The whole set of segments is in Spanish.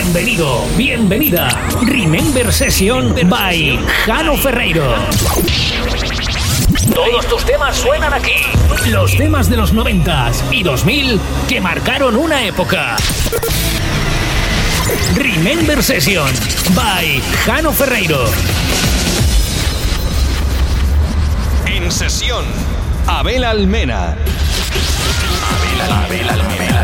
Bienvenido, bienvenida. Remember Session by Jano Ferreiro. Todos tus temas suenan aquí. Los temas de los 90 y 2000 que marcaron una época. Remember Session by Jano Ferreiro. En sesión, Abel Almena. Abel, Abel Almena.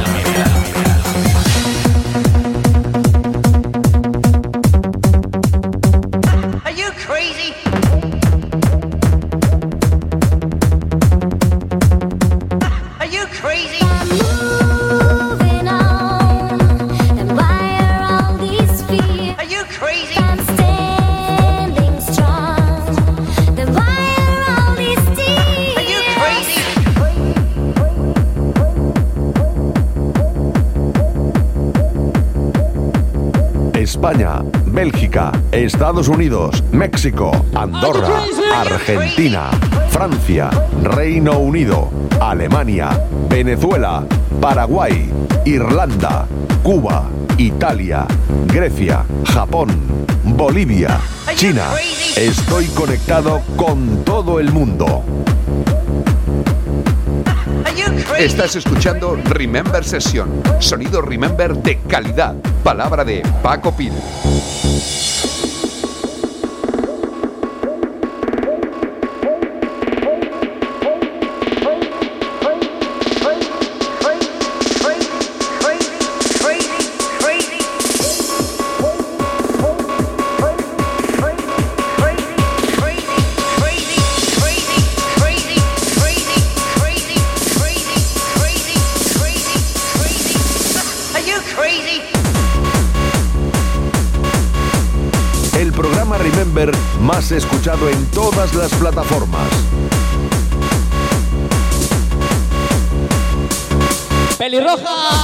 España, Bélgica, Estados Unidos, México, Andorra, Argentina, Francia, Reino Unido, Alemania, Venezuela, Paraguay, Irlanda, Cuba, Italia, Grecia, Japón, Bolivia, China. Estoy conectado con todo el mundo. Estás escuchando Remember Session, sonido Remember de calidad. Palabra de Paco Pil. Escuchado en todas las plataformas. ¡Pelirroja!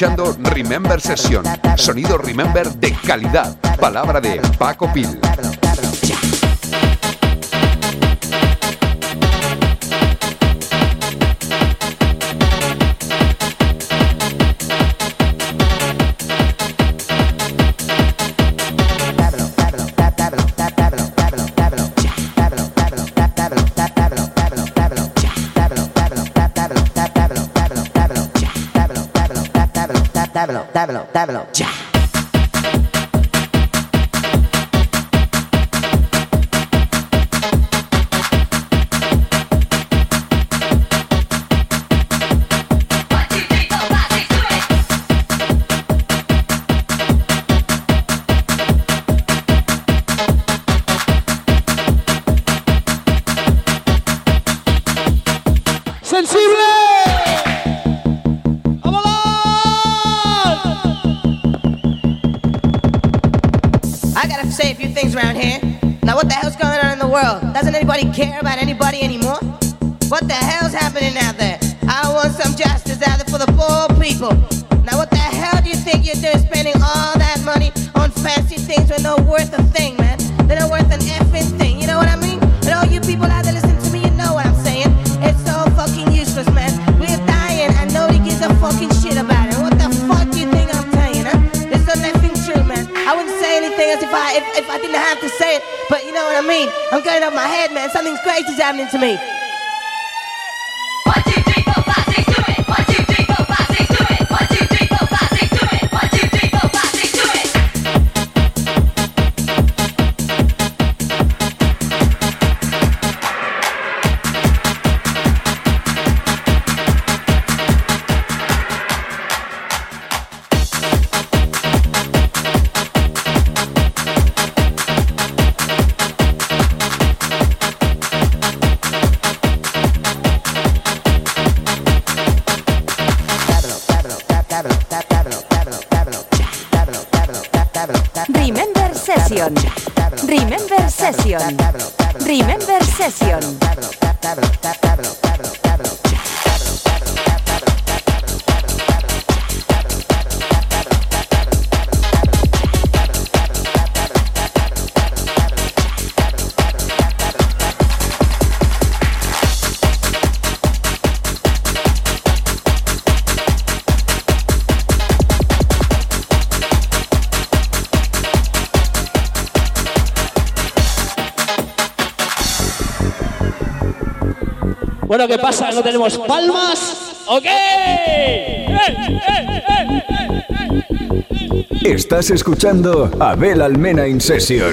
Escuchando Remember Session, sonido Remember de calidad. Palabra de Paco Pil. Dámelo, dámelo, dámelo, ya. Anybody care about anybody anymore? What the hell's happening to me. Remember Session. Bueno, ¿qué pasa? ¿No tenemos palmas? ¡Ok! Estás escuchando Abel Almena in Session.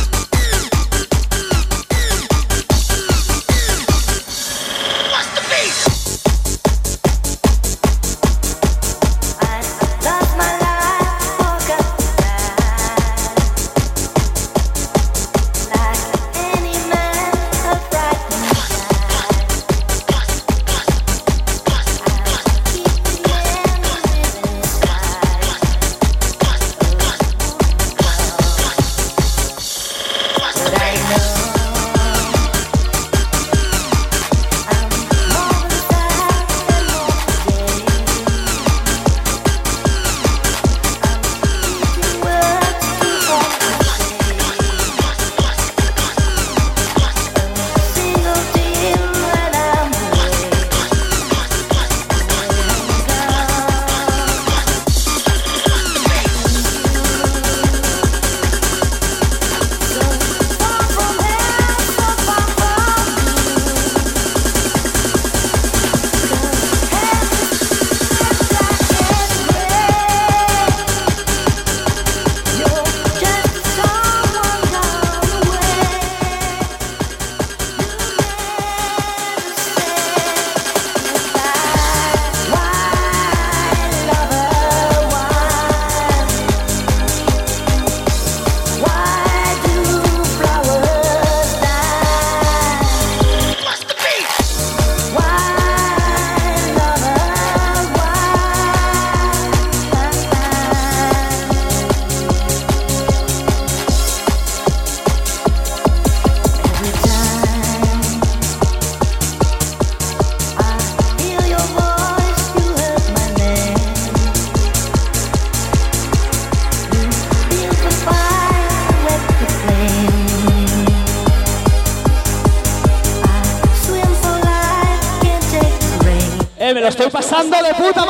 De puta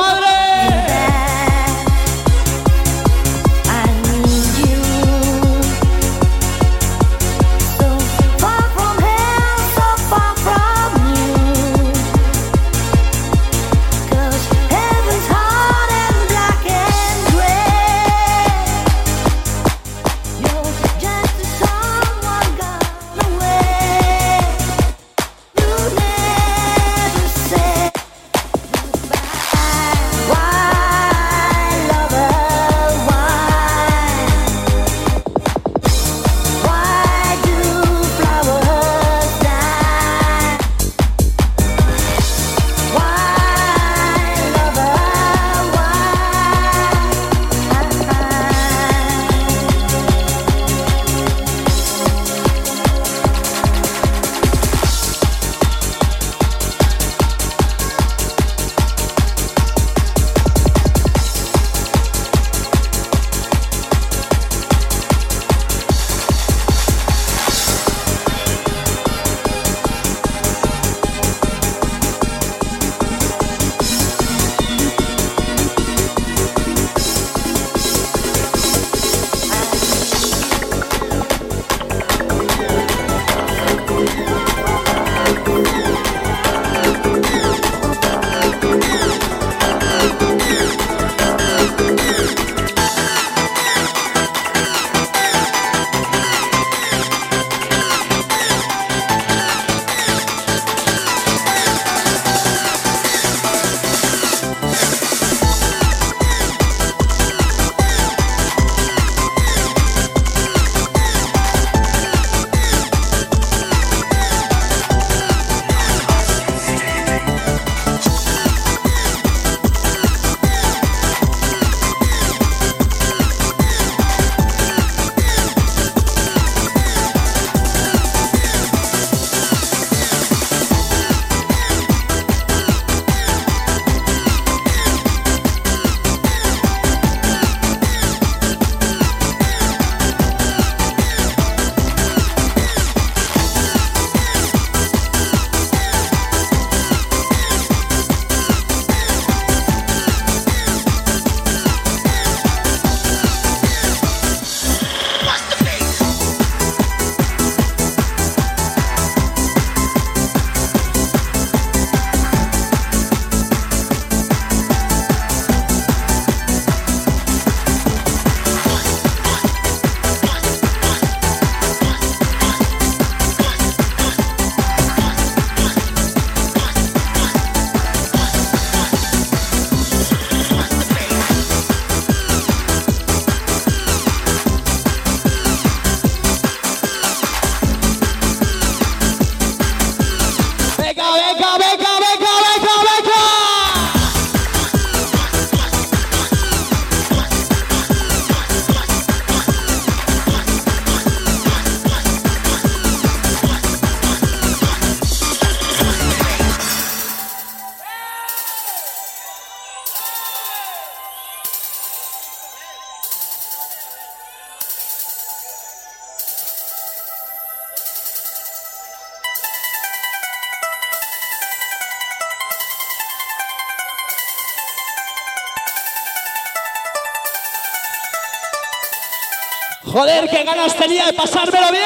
Joder, qué ganas tenía de pasármelo bien.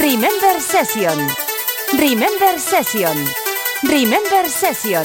Remember Session. Remember Session. Remember Session.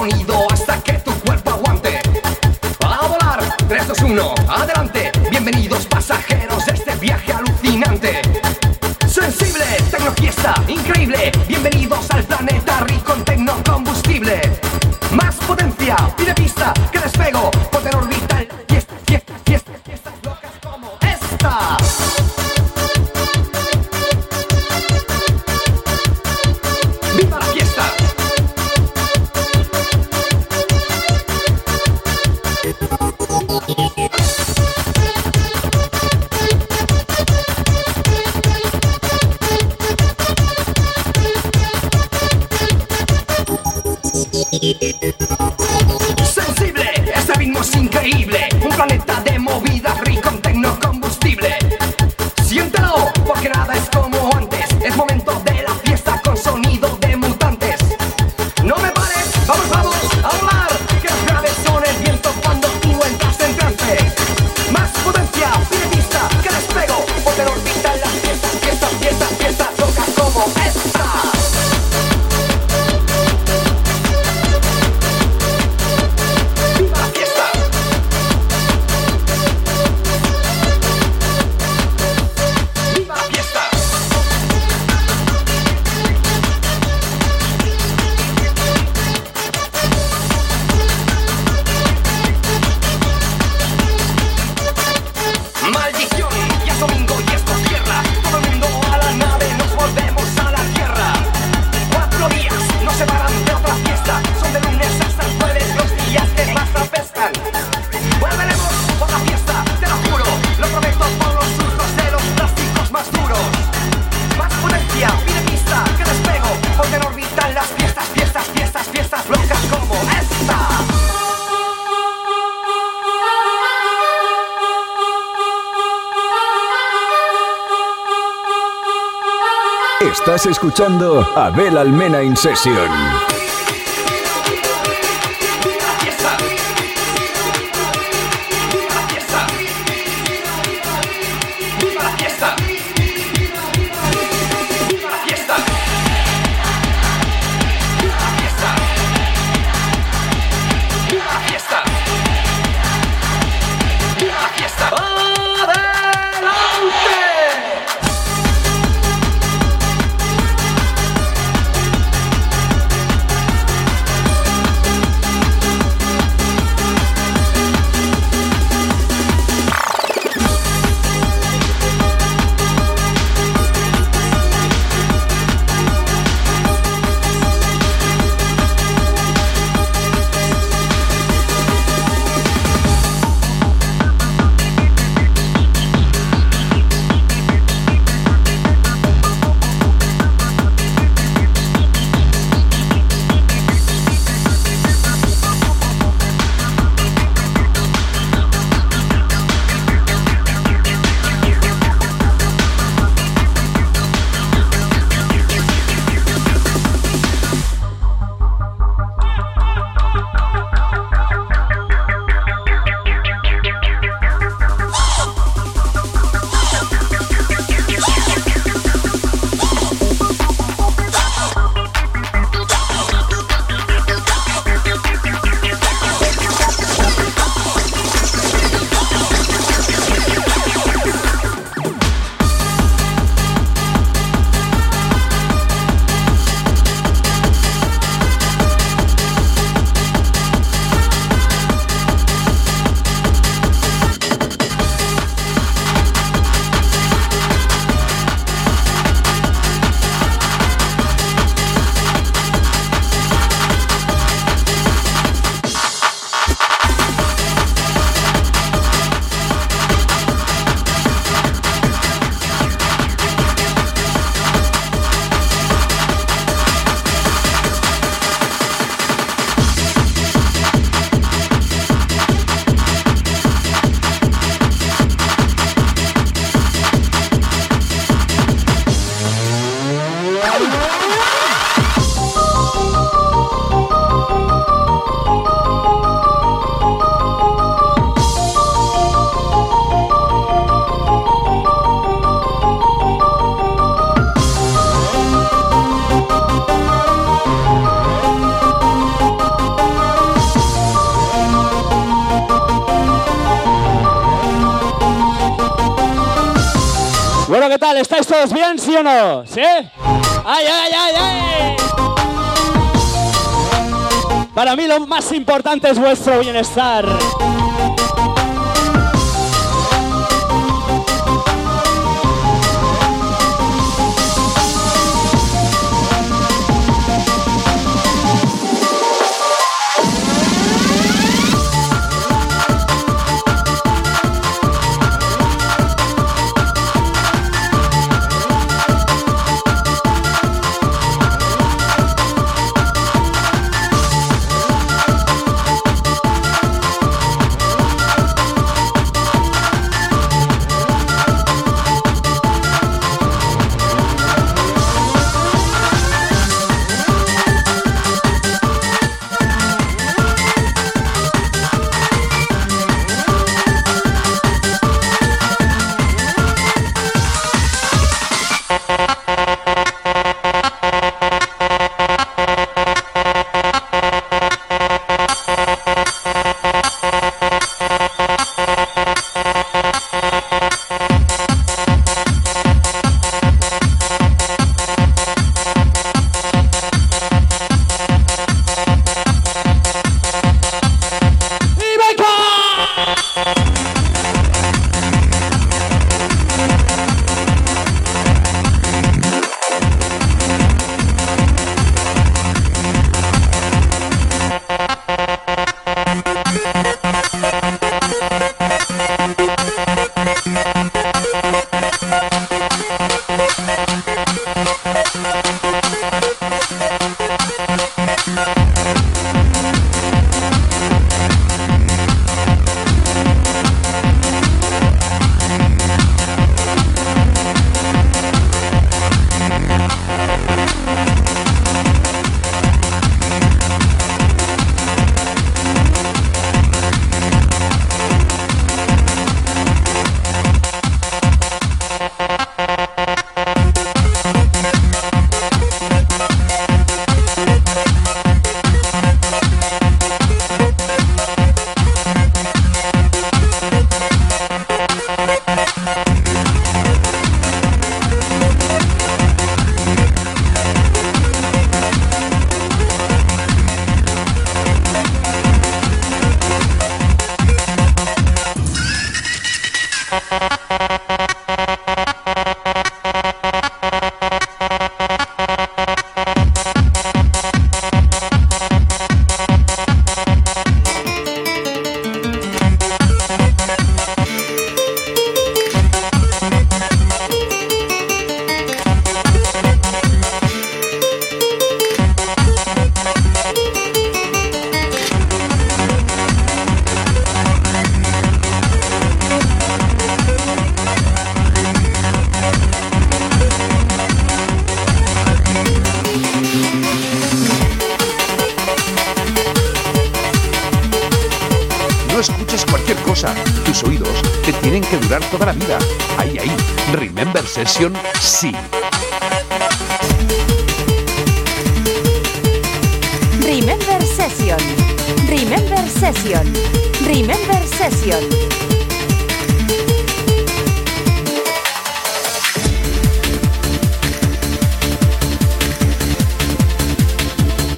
Sonido hasta que Escuchando Abel Almena in Session. Bien, sí o no? ¿Sí? ¡Ay, ay, ay, ay! Para mí lo más importante es vuestro bienestar.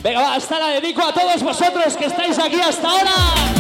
Venga, hasta la dedico a todos vosotros que estáis aquí hasta ahora.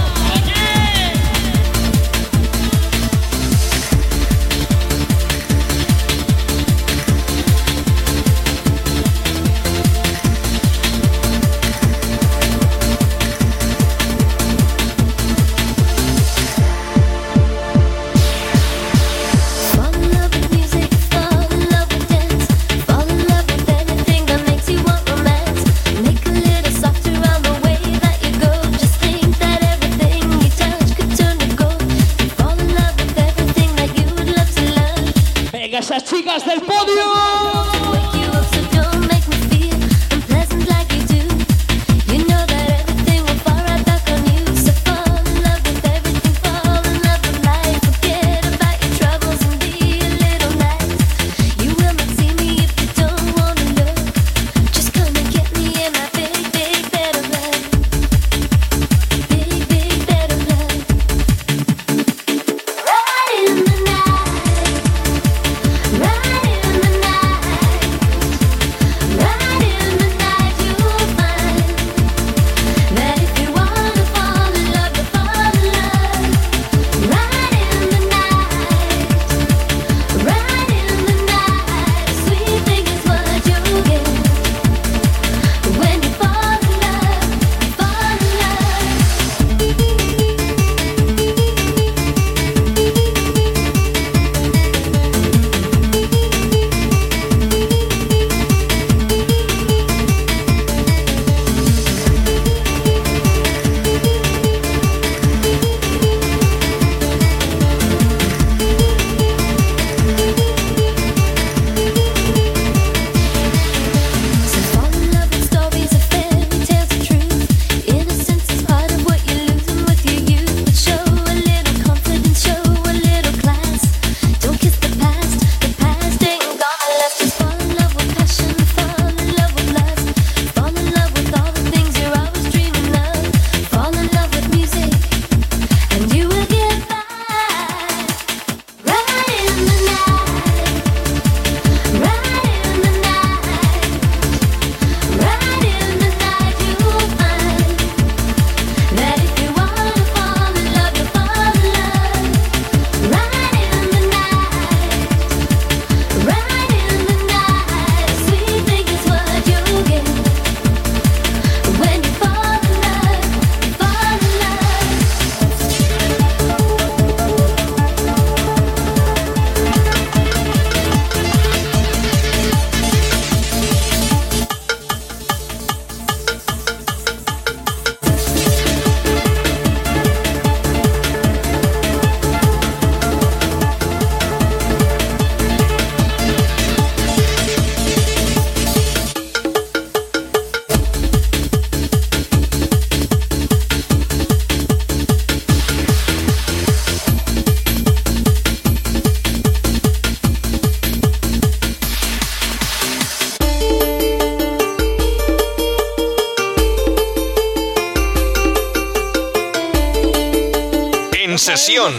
sesión,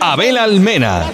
Abel Almena.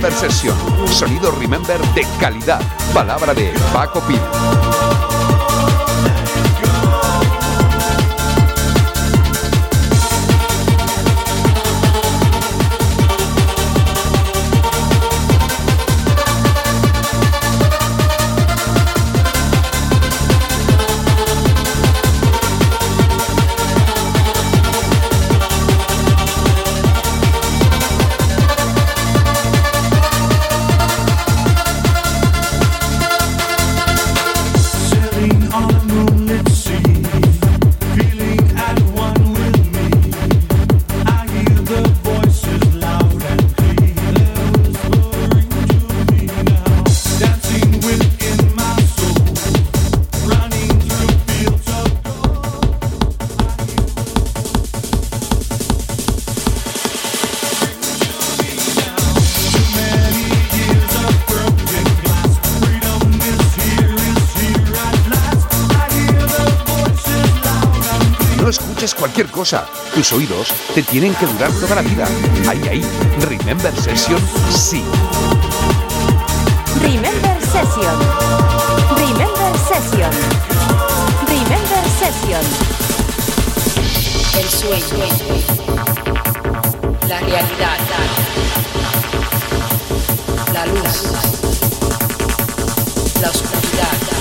Remember Sonido Remember de calidad. Palabra de Paco Pino. cosa, tus oídos te tienen que durar toda la vida. Ahí, ahí, Remember Session, sí. Remember Session. Remember Session. Remember Session. El sueño. La realidad. La luz. La oscuridad.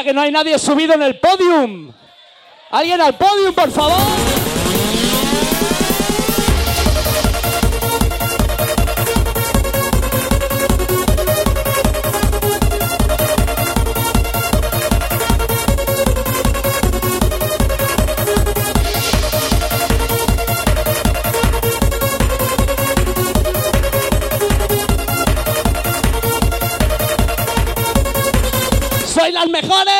Que no hay nadie subido en el podium. ¿Alguien al podium, por favor? Mejores!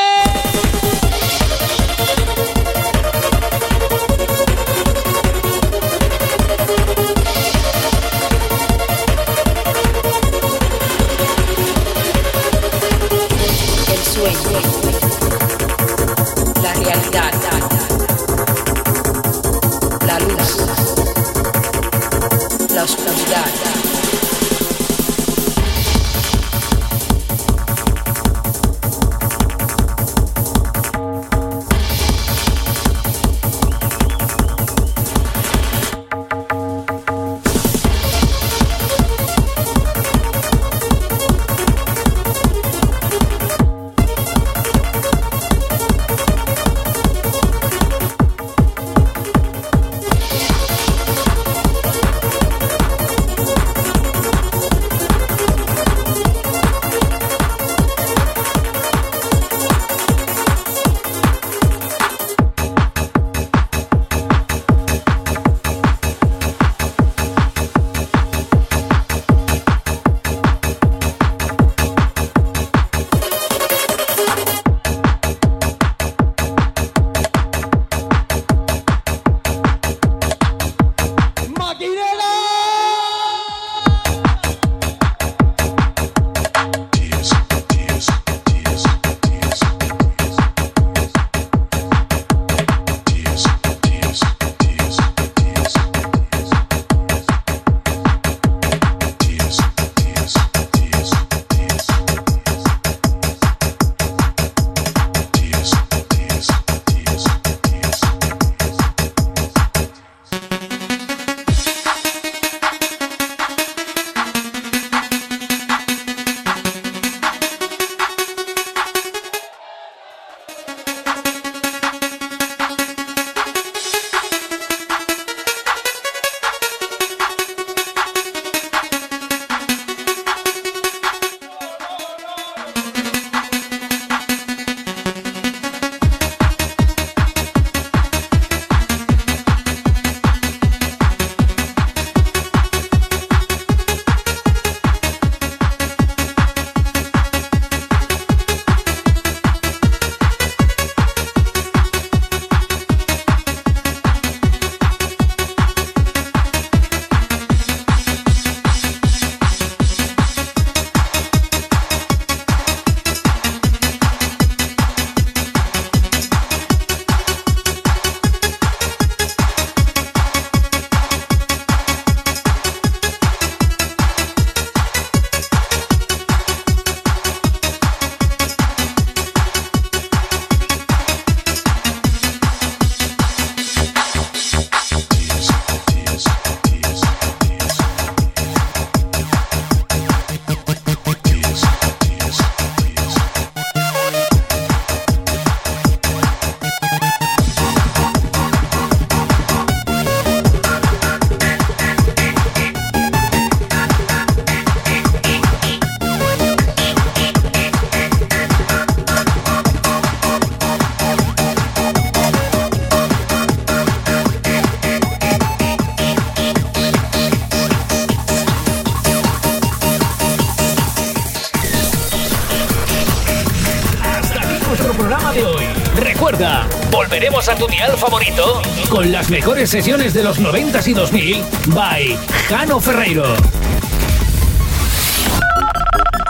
A tu dial favorito con las mejores sesiones de los 90s y 2000 by Jano Ferreiro.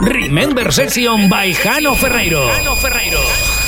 Remember Session by Jano. Jano Ferreiro.